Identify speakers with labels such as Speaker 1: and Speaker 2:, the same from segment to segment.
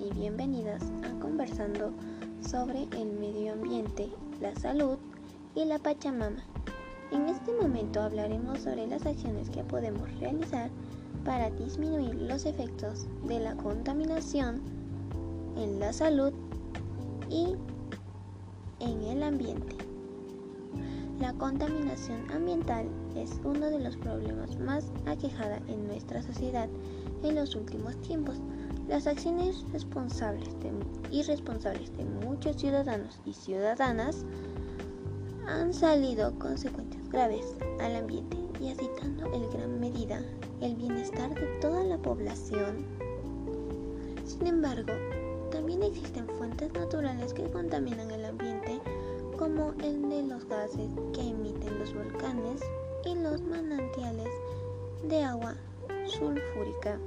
Speaker 1: Y bienvenidas a Conversando sobre el medio ambiente, la salud y la Pachamama. En este momento hablaremos sobre las acciones que podemos realizar para disminuir los efectos de la contaminación en la salud y en el ambiente. La contaminación ambiental es uno de los problemas más aquejada en nuestra sociedad en los últimos tiempos. Las acciones responsables irresponsables de muchos ciudadanos y ciudadanas han salido consecuencias graves al ambiente y agitando en gran medida el bienestar de toda la población. Sin embargo, también existen fuentes naturales que contaminan el ambiente como el de los gases que emiten los volcanes y los manantiales de agua sulfúrica.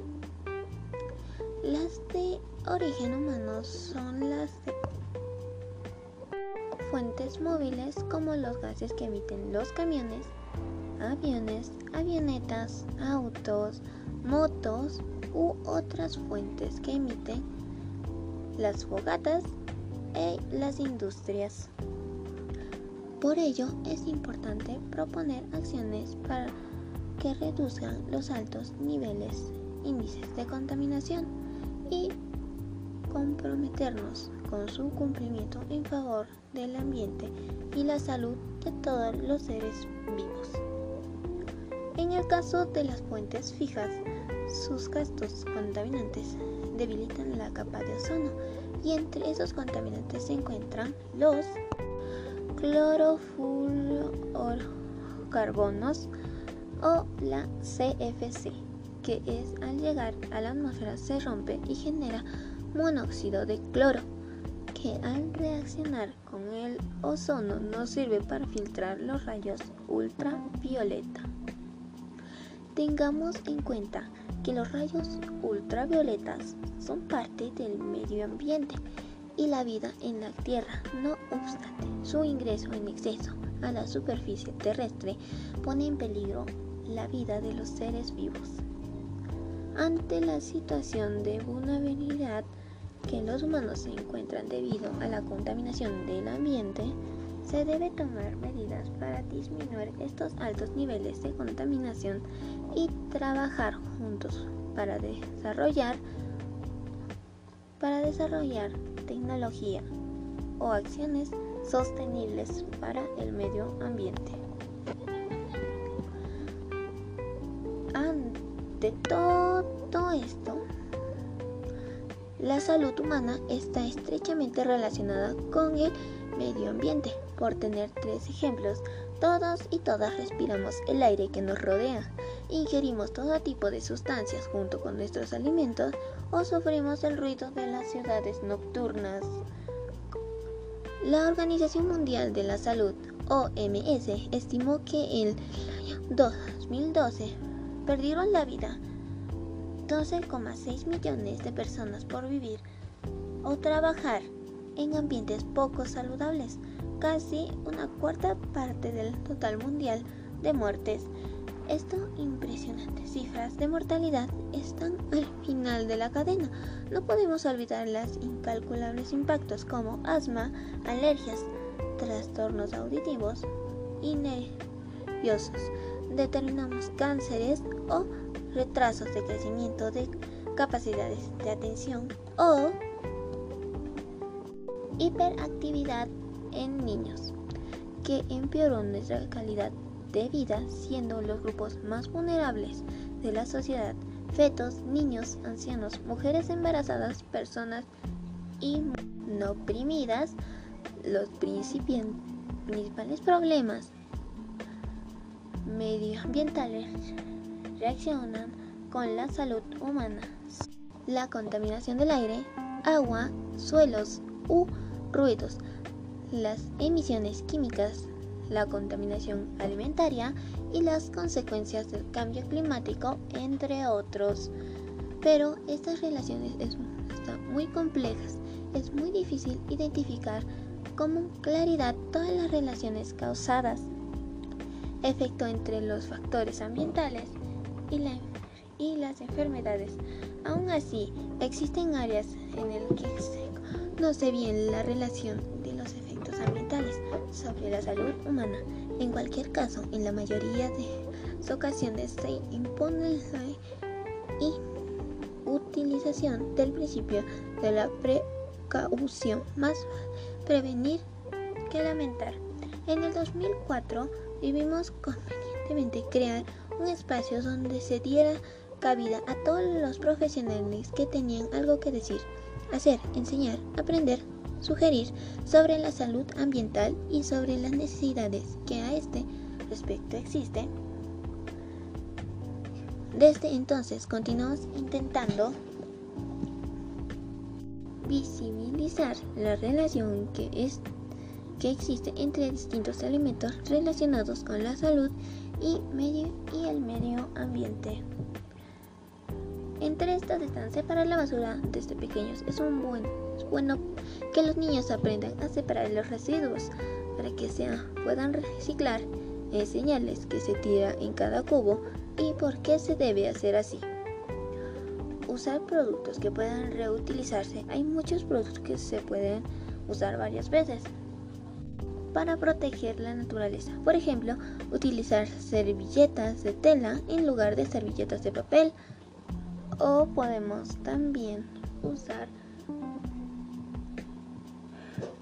Speaker 1: Las de origen humano son las de fuentes móviles como los gases que emiten los camiones, aviones, avionetas, autos, motos u otras fuentes que emiten las fogatas e las industrias. Por ello es importante proponer acciones para que reduzcan los altos niveles índices de contaminación comprometernos con su cumplimiento en favor del ambiente y la salud de todos los seres vivos. En el caso de las fuentes fijas, sus gastos contaminantes debilitan la capa de ozono y entre esos contaminantes se encuentran los clorofluorocarbonos o la CFC, que es al llegar a la atmósfera se rompe y genera monóxido de cloro, que al reaccionar con el ozono no sirve para filtrar los rayos ultravioleta. Tengamos en cuenta que los rayos ultravioletas son parte del medio ambiente y la vida en la Tierra. No obstante, su ingreso en exceso a la superficie terrestre pone en peligro la vida de los seres vivos. Ante la situación de vulnerabilidad que los humanos se encuentran debido a la contaminación del ambiente, se debe tomar medidas para disminuir estos altos niveles de contaminación y trabajar juntos para desarrollar para desarrollar tecnología o acciones sostenibles para el medio ambiente. Ante todo esto, la salud humana está estrechamente relacionada con el medio ambiente. Por tener tres ejemplos, todos y todas respiramos el aire que nos rodea, ingerimos todo tipo de sustancias junto con nuestros alimentos o sufrimos el ruido de las ciudades nocturnas. La Organización Mundial de la Salud, OMS, estimó que en el año 2012 perdieron la vida 12,6 millones de personas por vivir o trabajar en ambientes poco saludables, casi una cuarta parte del total mundial de muertes estas impresionantes cifras de mortalidad están al final de la cadena. No podemos olvidar los incalculables impactos como asma, alergias, trastornos auditivos y nerviosos, determinamos cánceres o retrasos de crecimiento de capacidades de atención o hiperactividad en niños, que empeoró nuestra calidad de vida, siendo los grupos más vulnerables de la sociedad fetos, niños, ancianos, mujeres embarazadas, personas no oprimidas, los principales problemas medioambientales reaccionan con la salud humana. La contaminación del aire, agua, suelos u ruidos, las emisiones químicas la contaminación alimentaria y las consecuencias del cambio climático, entre otros. Pero estas relaciones están muy complejas, es muy difícil identificar con claridad todas las relaciones causadas, efecto entre los factores ambientales y, las enfermedades Aún así, existen áreas en las que no sé bien la relación de los efectos ambientales sobre la salud humana. En cualquier caso, en la mayoría de ocasiones se impone la utilización del principio de la precaución, más prevenir que lamentar. En el 2004 vivimos convenientemente crear un espacio donde se diera cabida a todos los profesionales que tenían algo que decir, hacer, enseñar, aprender, sugerir sobre la salud ambiental y sobre las necesidades que a este respecto existen. Desde entonces continuamos intentando visibilizar la relación que, es, que existe entre distintos alimentos relacionados con la salud y, medio, y el medio ambiente. Entre estas están separar la basura desde pequeños. Es, un buen, bueno que los niños aprendan a separar los residuos para que se puedan reciclar, enseñarles que se tira en cada cubo y por qué se debe hacer así. Usar productos que puedan reutilizarse. Hay muchos productos que se pueden usar varias veces para proteger la naturaleza. Por ejemplo, utilizar servilletas de tela en lugar de servilletas de papel o podemos también usar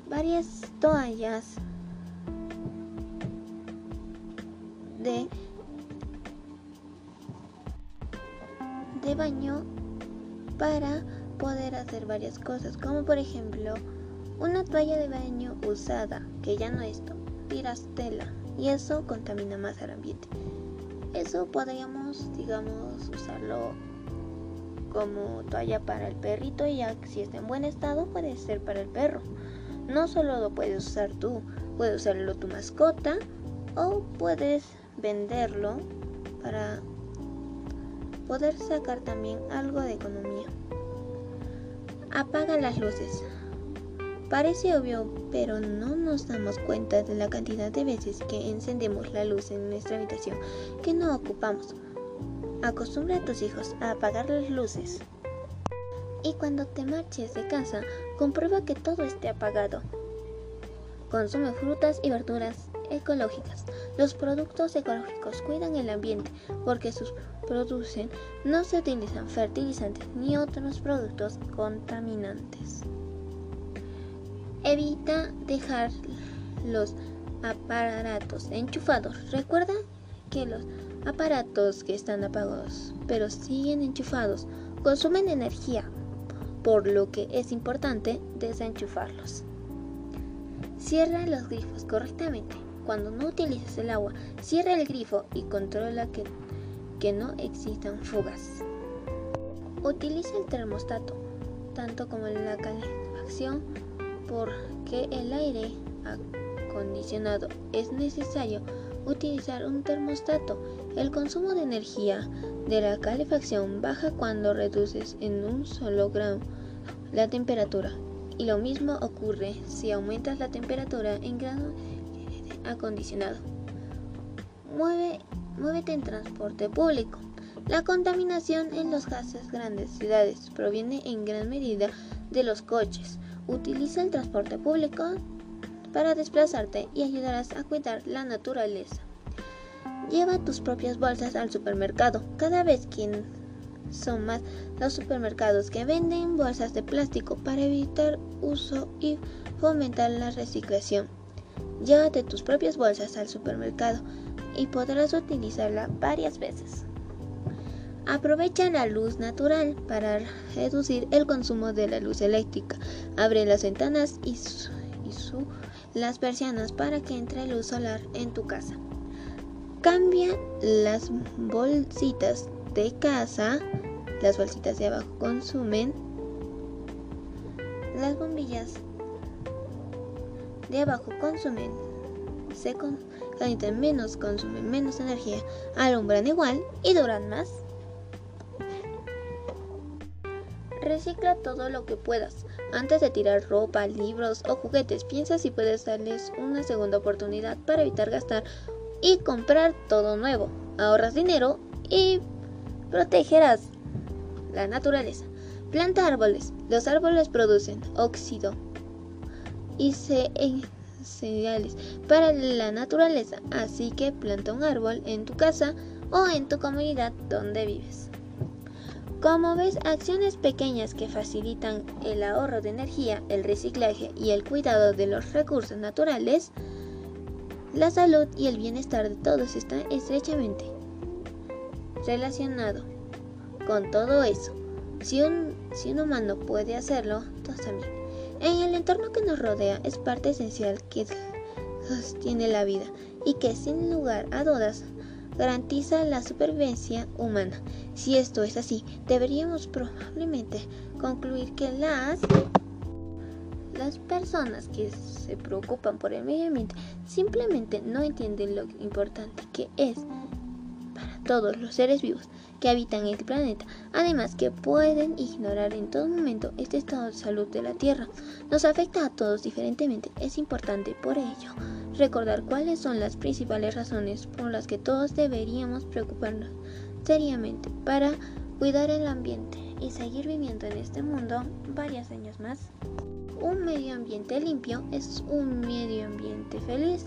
Speaker 1: varias toallas de, de baño para poder hacer varias cosas como por ejemplo una toalla de baño usada que ya no es tiras tela y eso contamina más al ambiente eso podríamos digamos usarlo como toalla para el perrito y ya si está en buen estado puede ser para el perro. No solo lo puedes usar tú, puedes usarlo tu mascota o puedes venderlo para poder sacar también algo de economía. Apaga las luces. Parece obvio, pero no nos damos cuenta de la cantidad de veces que encendemos la luz en nuestra habitación que no ocupamos. Acostumbra a tus hijos a apagar las luces. Y cuando te marches de casa, comprueba que todo esté apagado. Consume frutas y verduras ecológicas. Los productos ecológicos cuidan el ambiente porque sus producen no se utilizan fertilizantes ni otros productos contaminantes. Evita dejar los aparatos enchufados. Recuerda que los aparatos que están apagados pero siguen enchufados consumen energía, por lo que es importante desenchufarlos. Cierra los grifos correctamente. Cuando no utilices el agua, cierra el grifo y controla que, que no existan fugas. Utiliza el termostato, tanto como la calefacción, porque el aire acondicionado es necesario utilizar un termostato. El consumo de energía de la calefacción baja cuando reduces en un solo grado la temperatura. Y lo mismo ocurre si aumentas la temperatura en grado acondicionado. Mueve, muévete en transporte público. La contaminación en los gases grandes ciudades proviene en gran medida de los coches. Utiliza el transporte público para desplazarte y ayudarás a cuidar la naturaleza. Lleva tus propias bolsas al supermercado. Cada vez que son más los supermercados que venden bolsas de plástico para evitar uso y fomentar la reciclación. Llévate tus propias bolsas al supermercado y podrás utilizarla varias veces. Aprovecha la luz natural para reducir el consumo de la luz eléctrica. Abre las ventanas y, y su las persianas para que entre luz solar en tu casa. Cambia las bolsitas de casa, las bolsitas de abajo consumen, las bombillas de abajo consumen, se calientan menos, consumen menos energía, alumbran igual y duran más. Recicla todo lo que puedas. Antes de tirar ropa, libros o juguetes, piensa si puedes darles una segunda oportunidad para evitar gastar y comprar todo nuevo. Ahorras dinero y protegerás la naturaleza. Planta árboles. Los árboles producen óxido y señales para la naturaleza, así que planta un árbol en tu casa o en tu comunidad donde vives. Como ves, acciones pequeñas que facilitan el ahorro de energía, el reciclaje y el cuidado de los recursos naturales, la salud y el bienestar de todos están estrechamente relacionados con todo eso. Si un, si un humano puede hacerlo, todos también. En el entorno que nos rodea es parte esencial que sostiene la vida y que sin lugar a dudas garantiza la supervivencia humana. Si esto es así, deberíamos probablemente concluir que las las personas que se preocupan por el medio ambiente simplemente no entienden lo importante que es todos los seres vivos que habitan el planeta, además que pueden ignorar en todo momento este estado de salud de la Tierra. Nos afecta a todos diferentemente, es importante por ello recordar cuáles son las principales razones por las que todos deberíamos preocuparnos seriamente para cuidar el ambiente y seguir viviendo en este mundo varios años más. Un medio ambiente limpio es un medio ambiente feliz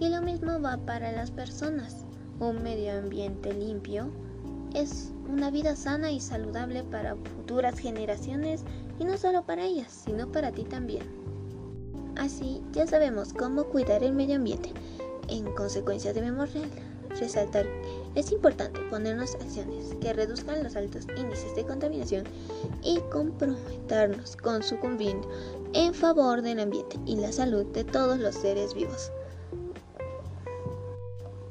Speaker 1: y lo mismo va para las personas. Un medio ambiente limpio es una vida sana y saludable para futuras generaciones y no solo para ellas, sino para ti también. Así ya sabemos cómo cuidar el medio ambiente. En consecuencia debemos resaltar es importante ponernos acciones que reduzcan los altos índices de contaminación y comprometernos con su cumplimiento en favor del ambiente y la salud de todos los seres vivos.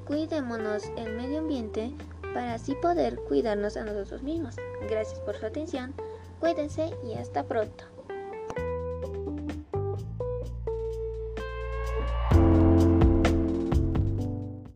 Speaker 1: Cuidémonos el medio ambiente para así poder cuidarnos a nosotros mismos. Gracias por su atención, cuídense y hasta pronto.